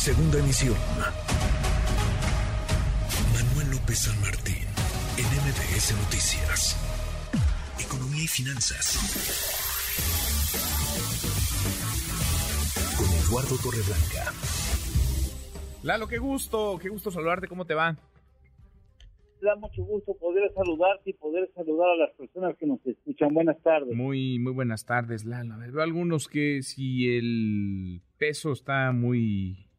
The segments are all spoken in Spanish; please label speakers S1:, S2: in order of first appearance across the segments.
S1: Segunda emisión. Manuel López San Martín, en MBS Noticias. Economía y finanzas. Con Eduardo Torreblanca.
S2: Lalo, qué gusto, qué gusto saludarte, ¿cómo te va?
S3: da mucho gusto poder saludarte y poder saludar a las personas que nos escuchan. Buenas tardes.
S2: Muy, muy buenas tardes, Lalo. A ver, veo algunos que si el peso está muy,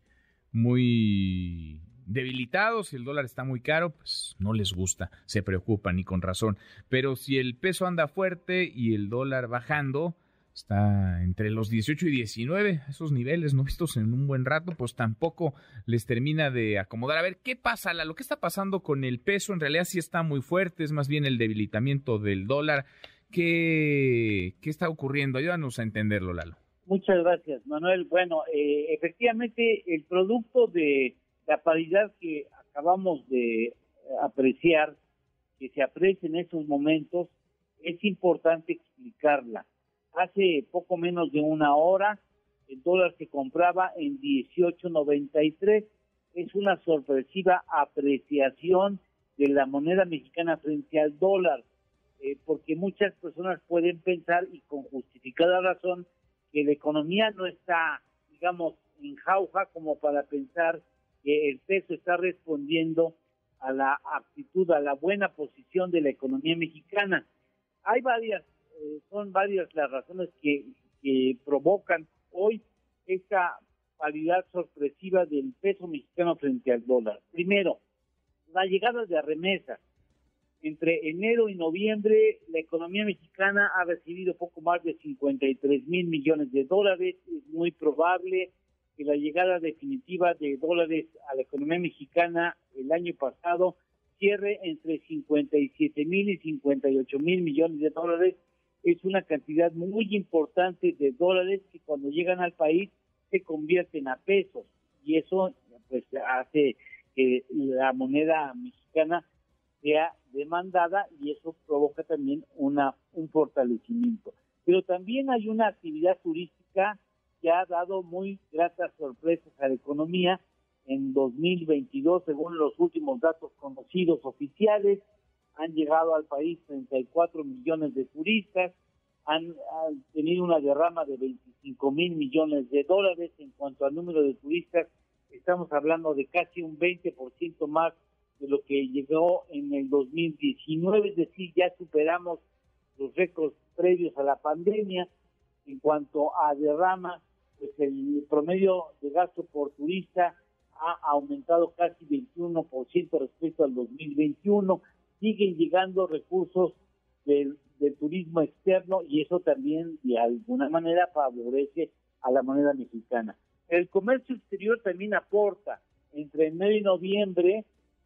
S2: muy debilitado, si el dólar está muy caro, pues no les gusta, se preocupan y con razón. Pero si el peso anda fuerte y el dólar bajando, está entre los 18 y 19, esos niveles no vistos en un buen rato, pues tampoco les termina de acomodar. A ver, ¿qué pasa? Lo que está pasando con el peso en realidad sí está muy fuerte, es más bien el debilitamiento del dólar. ¿Qué, qué está ocurriendo? Ayúdanos a entenderlo, Lalo.
S3: Muchas gracias, Manuel. Bueno, eh, efectivamente, el producto de la paridad que acabamos de apreciar, que se aprecia en esos momentos, es importante explicarla hace poco menos de una hora el dólar se compraba en 18.93. Es una sorpresiva apreciación de la moneda mexicana frente al dólar, eh, porque muchas personas pueden pensar, y con justificada razón, que la economía no está, digamos, en jauja como para pensar que el peso está respondiendo a la actitud, a la buena posición de la economía mexicana. Hay varias eh, son varias las razones que, provocan hoy esta paridad sorpresiva del peso mexicano frente al dólar. Primero, la llegada de remesas. Entre enero y noviembre, la economía mexicana ha recibido poco más de 53 mil millones de dólares. Es muy probable que la llegada definitiva de dólares a la economía mexicana el año pasado cierre entre 57 mil y 58 mil millones de dólares es una cantidad muy importante de dólares que cuando llegan al país se convierten a pesos y eso pues hace que la moneda mexicana sea demandada y eso provoca también una un fortalecimiento. Pero también hay una actividad turística que ha dado muy gratas sorpresas a la economía en 2022, según los últimos datos conocidos oficiales, han llegado al país 34 millones de turistas, han, tenido una derrama de 25 mil millones de dólares en cuanto al número de turistas, estamos hablando de casi un 20% más de lo que llegó en el 2019, es decir, ya superamos los récords previos a la pandemia. En cuanto a derrama, pues el promedio de gasto por turista ha aumentado casi 21% respecto al 2021 siguen llegando recursos del, turismo externo y eso también de alguna manera favorece a la moneda mexicana. El comercio exterior también aporta. Entre enero y noviembre,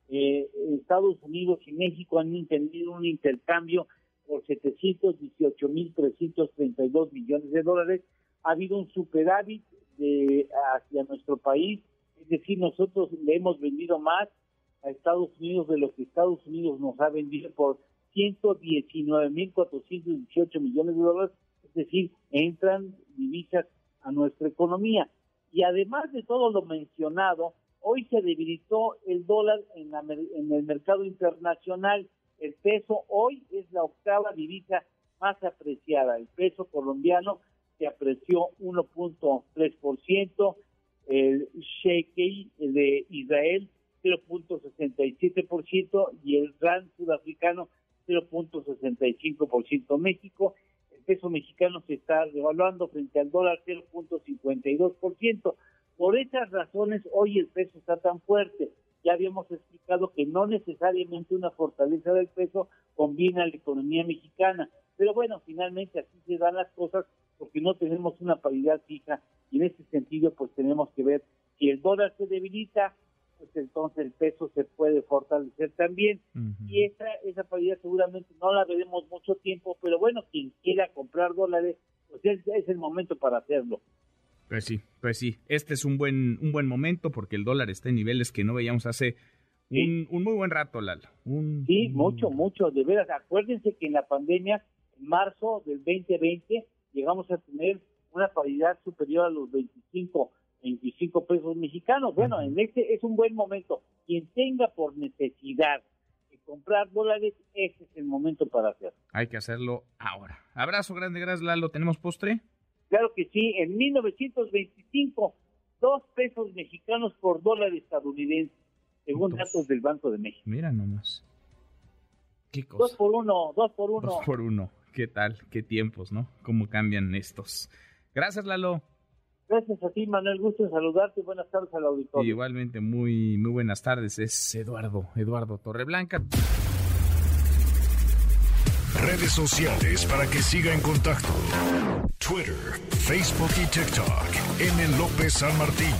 S3: eh, Estados Unidos y México han tenido un intercambio por 718.332 millones de dólares. Ha habido un superávit de, hacia nuestro país, es decir, nosotros le hemos vendido más a Estados Unidos de lo que Estados Unidos nos ha vendido por 119.418 millones de dólares, es decir, entran divisas a nuestra economía. Y además de todo lo mencionado, hoy se debilitó el dólar en, en el mercado internacional. El peso hoy es la octava divisa más apreciada. El peso colombiano se apreció 1.3%, el shekel de Israel 0.67% y el RAN sudafricano 0.65%. México, el peso mexicano se está devaluando frente al dólar 0.52%. Por esas razones, hoy el peso está tan fuerte. Ya habíamos explicado que no necesariamente una fortaleza del peso combina a la economía mexicana. Pero bueno, finalmente así se dan las cosas porque no tenemos una paridad fija y en ese sentido pues tenemos que ver si el dólar se debilita, pues entonces el peso se puede fortalecer también. Y esa, esa paridad seguramente no la veremos mucho tiempo, pero bueno, quien quiera comprar dólares, pues es, es el momento para hacerlo.
S2: Pues sí, pues sí, este es un buen, un buen momento porque el dólar está en niveles que no veíamos hace un, un, muy buen rato, Lalo.
S3: sí, mucho, mucho, de veras. Acuérdense que en la pandemia, en marzo del 2020, llegamos a tener una paridad superior a los 25 25 pesos mexicanos. Bueno, en este es un buen momento. Quien tenga por necesidad de comprar dólares, ese es el momento para hacerlo.
S2: Hay que hacerlo ahora. Abrazo grande, gracias Lalo. ¿Tenemos postre?
S3: Claro que sí. En 1925, dos pesos mexicanos por dólar estadounidense, según datos del Banco de México.
S2: Mira nomás.
S3: ¿Qué cosa? Dos por uno, dos por uno.
S2: Dos por uno. ¿Qué tal? ¿Qué tiempos, no? ¿Cómo cambian estos? Gracias, Lalo.
S3: Gracias a ti, Manuel. Gusto en saludarte. Buenas tardes al auditorio.
S2: igualmente, muy, muy buenas tardes. Es Eduardo, Eduardo Torreblanca.
S1: Redes sociales para que siga en contacto: Twitter, Facebook y TikTok. M. López San Martín.